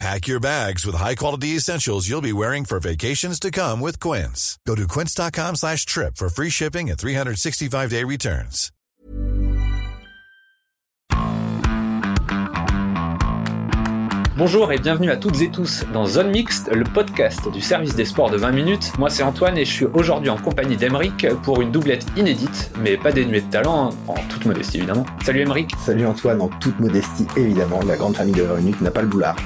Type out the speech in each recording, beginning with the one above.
Pack your bags with high-quality essentials you'll be wearing for vacations to come with Quince. Go to quince.com slash trip for free shipping and 365-day returns. Bonjour et bienvenue à toutes et tous dans Zone Mixte, le podcast du service des sports de 20 minutes. Moi c'est Antoine et je suis aujourd'hui en compagnie d'Emeric pour une doublette inédite, mais pas dénuée de talent, hein, en toute modestie évidemment. Salut Emeric Salut Antoine, en toute modestie évidemment, la grande famille de 20 minutes n'a pas le boulard.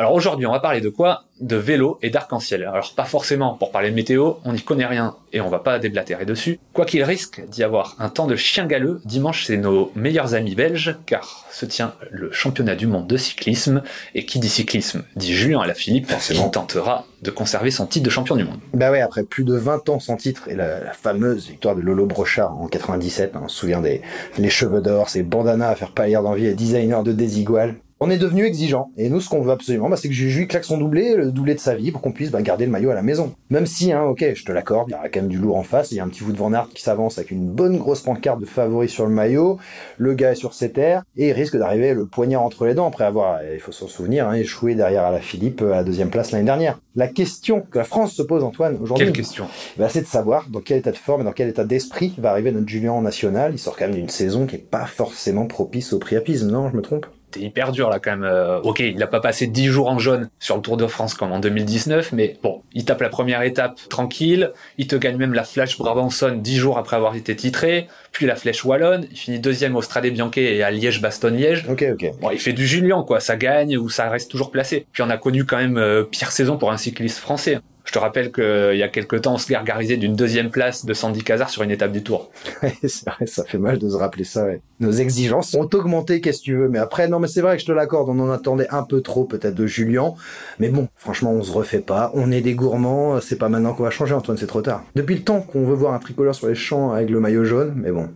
Alors aujourd'hui, on va parler de quoi? De vélo et d'arc-en-ciel. Alors pas forcément pour parler de météo, on n'y connaît rien et on va pas déblatérer dessus. Quoi qu'il risque d'y avoir un temps de chien galeux, dimanche c'est nos meilleurs amis belges car se tient le championnat du monde de cyclisme et qui dit cyclisme dit Julien Alaphilippe qui tentera de conserver son titre de champion du monde. Bah ouais, après plus de 20 ans sans titre et la, la fameuse victoire de Lolo Brochard en 97, hein, on se souvient des les cheveux d'or, ces bandanas à faire pâlir d'envie et designer de désigual on est devenu exigeant. Et nous, ce qu'on veut absolument, bah, c'est que Juju claque son doublé, le doublé de sa vie, pour qu'on puisse bah, garder le maillot à la maison. Même si, hein, ok, je te l'accorde, il y a quand même du lourd en face. Il y a un petit bout de Van Aert qui s'avance avec une bonne grosse pancarte de favori sur le maillot. Le gars est sur ses terres et il risque d'arriver le poignard entre les dents après avoir, il faut s'en souvenir, hein, échoué derrière à la Philippe à la deuxième place l'année dernière. La question que la France se pose, Antoine, aujourd'hui. Quelle question? bah, C'est de savoir dans quel état de forme et dans quel état d'esprit va arriver notre Julien en national. Il sort quand même d'une saison qui est pas forcément propice au priapisme, non? Je me trompe? C'était hyper dur là quand même. Euh, ok, il a pas passé 10 jours en jaune sur le Tour de France comme en 2019, mais bon, il tape la première étape tranquille, il te gagne même la Flèche Brabanson 10 jours après avoir été titré, puis la Flèche Wallonne, il finit deuxième au Stradé Bianquet et à Liège-Bastogne-Liège. Ok, ok. Bon, il fait du Julien quoi, ça gagne ou ça reste toujours placé. Puis on a connu quand même euh, pire saison pour un cycliste français. Je te rappelle qu'il y a quelques temps, on se gargarisait d'une deuxième place de Sandy Cazard sur une étape du Tour. c'est vrai, ça fait mal de se rappeler ça. Ouais. Nos exigences ont augmenté, qu'est-ce que tu veux. Mais après, non, mais c'est vrai que je te l'accorde, on en attendait un peu trop peut-être de Julien. Mais bon, franchement, on se refait pas. On est des gourmands. C'est pas maintenant qu'on va changer, Antoine, c'est trop tard. Depuis le temps qu'on veut voir un tricolore sur les champs avec le maillot jaune, mais bon.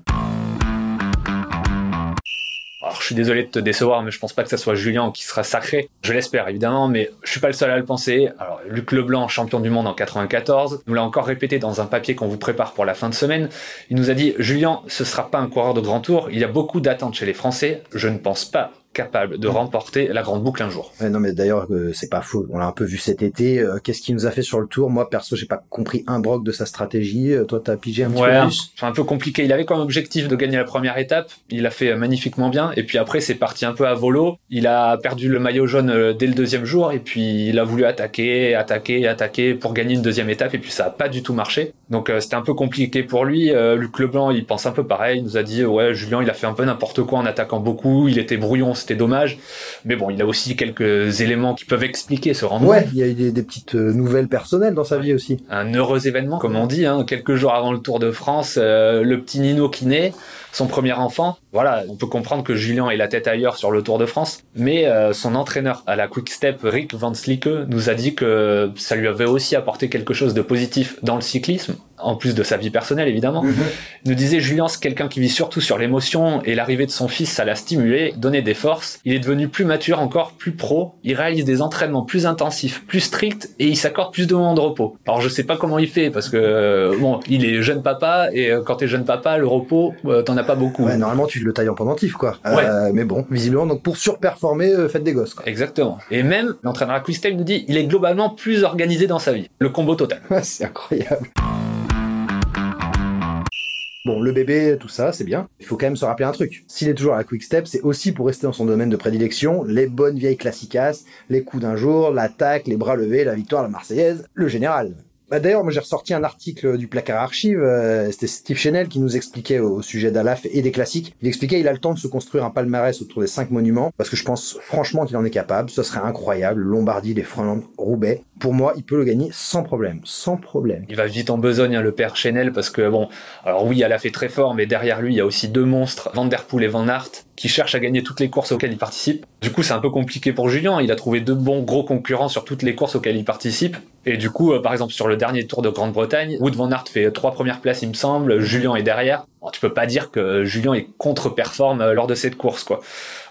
Alors, je suis désolé de te décevoir, mais je pense pas que ça soit Julien qui sera sacré. Je l'espère, évidemment, mais je suis pas le seul à le penser. Alors, Luc Leblanc, champion du monde en 94, nous l'a encore répété dans un papier qu'on vous prépare pour la fin de semaine. Il nous a dit, Julien, ce sera pas un coureur de grand tour. Il y a beaucoup d'attentes chez les Français. Je ne pense pas capable de remporter la grande boucle un jour. Ouais, non mais d'ailleurs euh, c'est pas faux. On l'a un peu vu cet été. Euh, Qu'est-ce qu'il nous a fait sur le tour? Moi perso j'ai pas compris un broc de sa stratégie. Euh, toi t'as pigé un petit Ouais, peu un, plus? c'est un peu compliqué. Il avait comme objectif de gagner la première étape. Il a fait euh, magnifiquement bien. Et puis après, c'est parti un peu à volo. Il a perdu le maillot jaune dès le deuxième jour. Et puis il a voulu attaquer, attaquer, attaquer pour gagner une deuxième étape. Et puis ça a pas du tout marché. Donc c'était un peu compliqué pour lui. Luc Leblanc, il pense un peu pareil. Il nous a dit, ouais, Julien, il a fait un peu n'importe quoi en attaquant beaucoup. Il était brouillon, c'était dommage. Mais bon, il a aussi quelques éléments qui peuvent expliquer ce rendement. Ouais, il y a eu des, des petites euh, nouvelles personnelles dans sa vie aussi. un heureux événement, comme on dit, hein, quelques jours avant le Tour de France, euh, le petit Nino qui naît, son premier enfant. Voilà, on peut comprendre que Julien ait la tête ailleurs sur le Tour de France, mais euh, son entraîneur à la Quick Step, Rick Van Slicke, nous a dit que ça lui avait aussi apporté quelque chose de positif dans le cyclisme, en plus de sa vie personnelle évidemment. Il nous disait Julien, c'est quelqu'un qui vit surtout sur l'émotion et l'arrivée de son fils, ça l'a stimulé, donné des forces. Il est devenu plus mature, encore plus pro. Il réalise des entraînements plus intensifs, plus stricts et il s'accorde plus de moments de repos. Alors je sais pas comment il fait parce que euh, bon, il est jeune papa et euh, quand t'es jeune papa, le repos, euh, t'en as pas beaucoup. Ouais, normalement tu le tailles en pendentif quoi. Mais bon, visiblement donc pour surperformer, faites des gosses quoi. Exactement. Et même l'entraîneur à Quick-Step nous dit, il est globalement plus organisé dans sa vie. Le combo total. Ouais, c'est incroyable. Bon, le bébé, tout ça, c'est bien. Il faut quand même se rappeler un truc. S'il est toujours à la Quick Step, c'est aussi pour rester dans son domaine de prédilection, les bonnes vieilles classicas, les coups d'un jour, l'attaque, les bras levés, la victoire, la Marseillaise, le général. Bah d'ailleurs, moi j'ai ressorti un article du placard archive, euh, c'était Steve Chenel qui nous expliquait au, sujet d'Alaf et des classiques. Il expliquait il a le temps de se construire un palmarès autour des cinq monuments, parce que je pense franchement qu'il en est capable, ce serait incroyable, Lombardie, les Flandres, Roubaix. Pour moi, il peut le gagner sans problème, sans problème. Il va vite en besogne, hein, le père Chenel, parce que bon, alors oui, elle a fait très fort, mais derrière lui, il y a aussi deux monstres, Van Der Poel et Van Aert. Qui cherche à gagner toutes les courses auxquelles il participe. Du coup, c'est un peu compliqué pour Julien. Il a trouvé deux bons gros concurrents sur toutes les courses auxquelles il participe. Et du coup, euh, par exemple, sur le dernier Tour de Grande-Bretagne, Wood van Aert fait trois premières places, il me semble. Julien est derrière. tu peux pas dire que Julien est contre-performe euh, lors de cette course, quoi.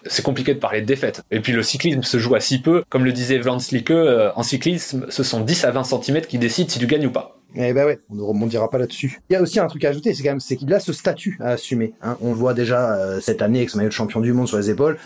C'est compliqué de parler de défaite. Et puis le cyclisme se joue à si peu. Comme le disait Vance Lieke, euh, en cyclisme, ce sont 10 à 20 cm qui décident si tu gagnes ou pas. Eh ben ouais, on ne rebondira pas là-dessus. Il y a aussi un truc à ajouter, c'est quand même, c'est qu'il a ce statut à assumer. Hein. On le voit déjà cette année avec son maillot de champion du monde sur les épaules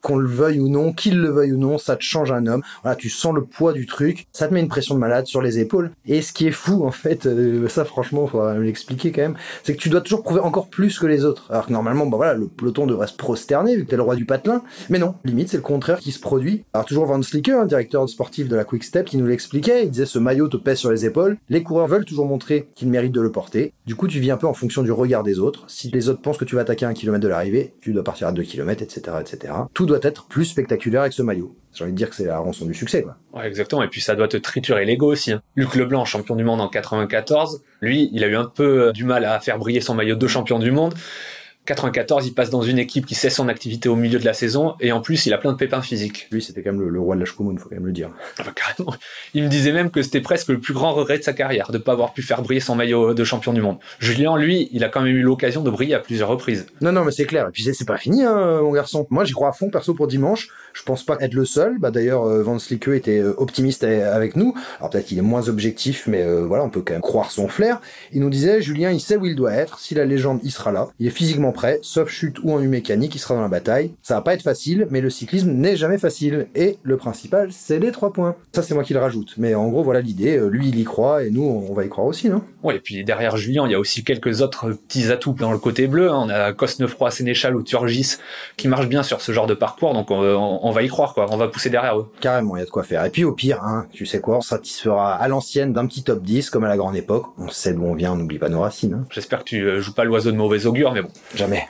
qu'on le veuille ou non, qu'il le veuille ou non, ça te change un homme. Voilà, tu sens le poids du truc, ça te met une pression de malade sur les épaules. Et ce qui est fou, en fait, euh, ça franchement, faut l'expliquer quand même, c'est que tu dois toujours prouver encore plus que les autres. Alors que normalement, bah voilà, le peloton devrait se prosterner vu que t'es le roi du patelin. Mais non, limite, c'est le contraire qui se produit. Alors toujours Van Slicker, un directeur sportif de la Quick Step, qui nous l'expliquait. Il disait ce maillot te pèse sur les épaules. Les coureurs veulent toujours montrer qu'ils méritent de le porter. Du coup, tu vis un peu en fonction du regard des autres. Si les autres pensent que tu vas attaquer un kilomètre de l'arrivée, tu dois partir à deux kilomètres, etc., etc. Tout doit être plus spectaculaire avec ce maillot. J'ai envie de dire que c'est la rançon du succès, quoi. Exactement. Et puis ça doit te triturer l'ego aussi. Hein. Luc Leblanc, champion du monde en 94, lui, il a eu un peu euh, du mal à faire briller son maillot de champion du monde. 94, il passe dans une équipe qui cesse son activité au milieu de la saison et en plus, il a plein de pépins physiques. Lui, c'était quand même le, roi de la il faut quand même le dire. Ah bah, carrément. Il me disait même que c'était presque le plus grand regret de sa carrière de ne pas avoir pu faire briller son maillot de champion du monde. Julien, lui, il a quand même eu l'occasion de briller à plusieurs reprises. Non, non, mais c'est clair. Et puis c'est pas fini, hein, mon garçon. Moi, j'y crois à fond perso pour dimanche. Je pense pas être le seul. Bah d'ailleurs, euh, Van Slicke était euh, optimiste avec nous. Alors peut-être qu'il est moins objectif, mais euh, voilà, on peut quand même croire son flair. Il nous disait, Julien, il sait où il doit être. Si la légende, il sera là. Il est physiquement prêt, sauf chute ou en U mécanique, il sera dans la bataille. Ça va pas être facile, mais le cyclisme n'est jamais facile. Et le principal, c'est les trois points. Ça, c'est moi qui le rajoute. Mais en gros, voilà l'idée. Lui, il y croit et nous, on va y croire aussi, non? Ouais, et puis derrière Julien, il y a aussi quelques autres petits atouts dans le côté bleu. Hein. On a Cosnefroy, Sénéchal ou Turgis qui marchent bien sur ce genre de parcours, donc on, va y croire, quoi. On va pousser derrière eux. Carrément, il y a de quoi faire. Et puis au pire, hein, tu sais quoi, on satisfera à l'ancienne d'un petit top 10 comme à la grande époque. On sait d'où on vient, on n'oublie pas nos racines. Hein. J'espère que tu euh, joues pas l'oiseau de mauvais augure, mais bon. Jamais.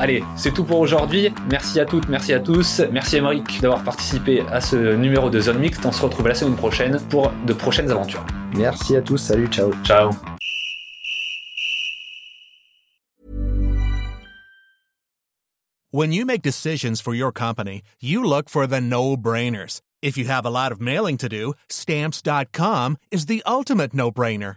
Allez, c'est tout pour aujourd'hui. Merci à toutes, merci à tous. Merci Émeric d'avoir participé à ce numéro de Zone Mixte. On se retrouve la semaine prochaine pour de prochaines aventures. Merci à tous, salut, ciao. Ciao. When you make decisions for your company, you look for the no-brainers. If you have a lot of mailing to do, stamps.com is the ultimate no-brainer.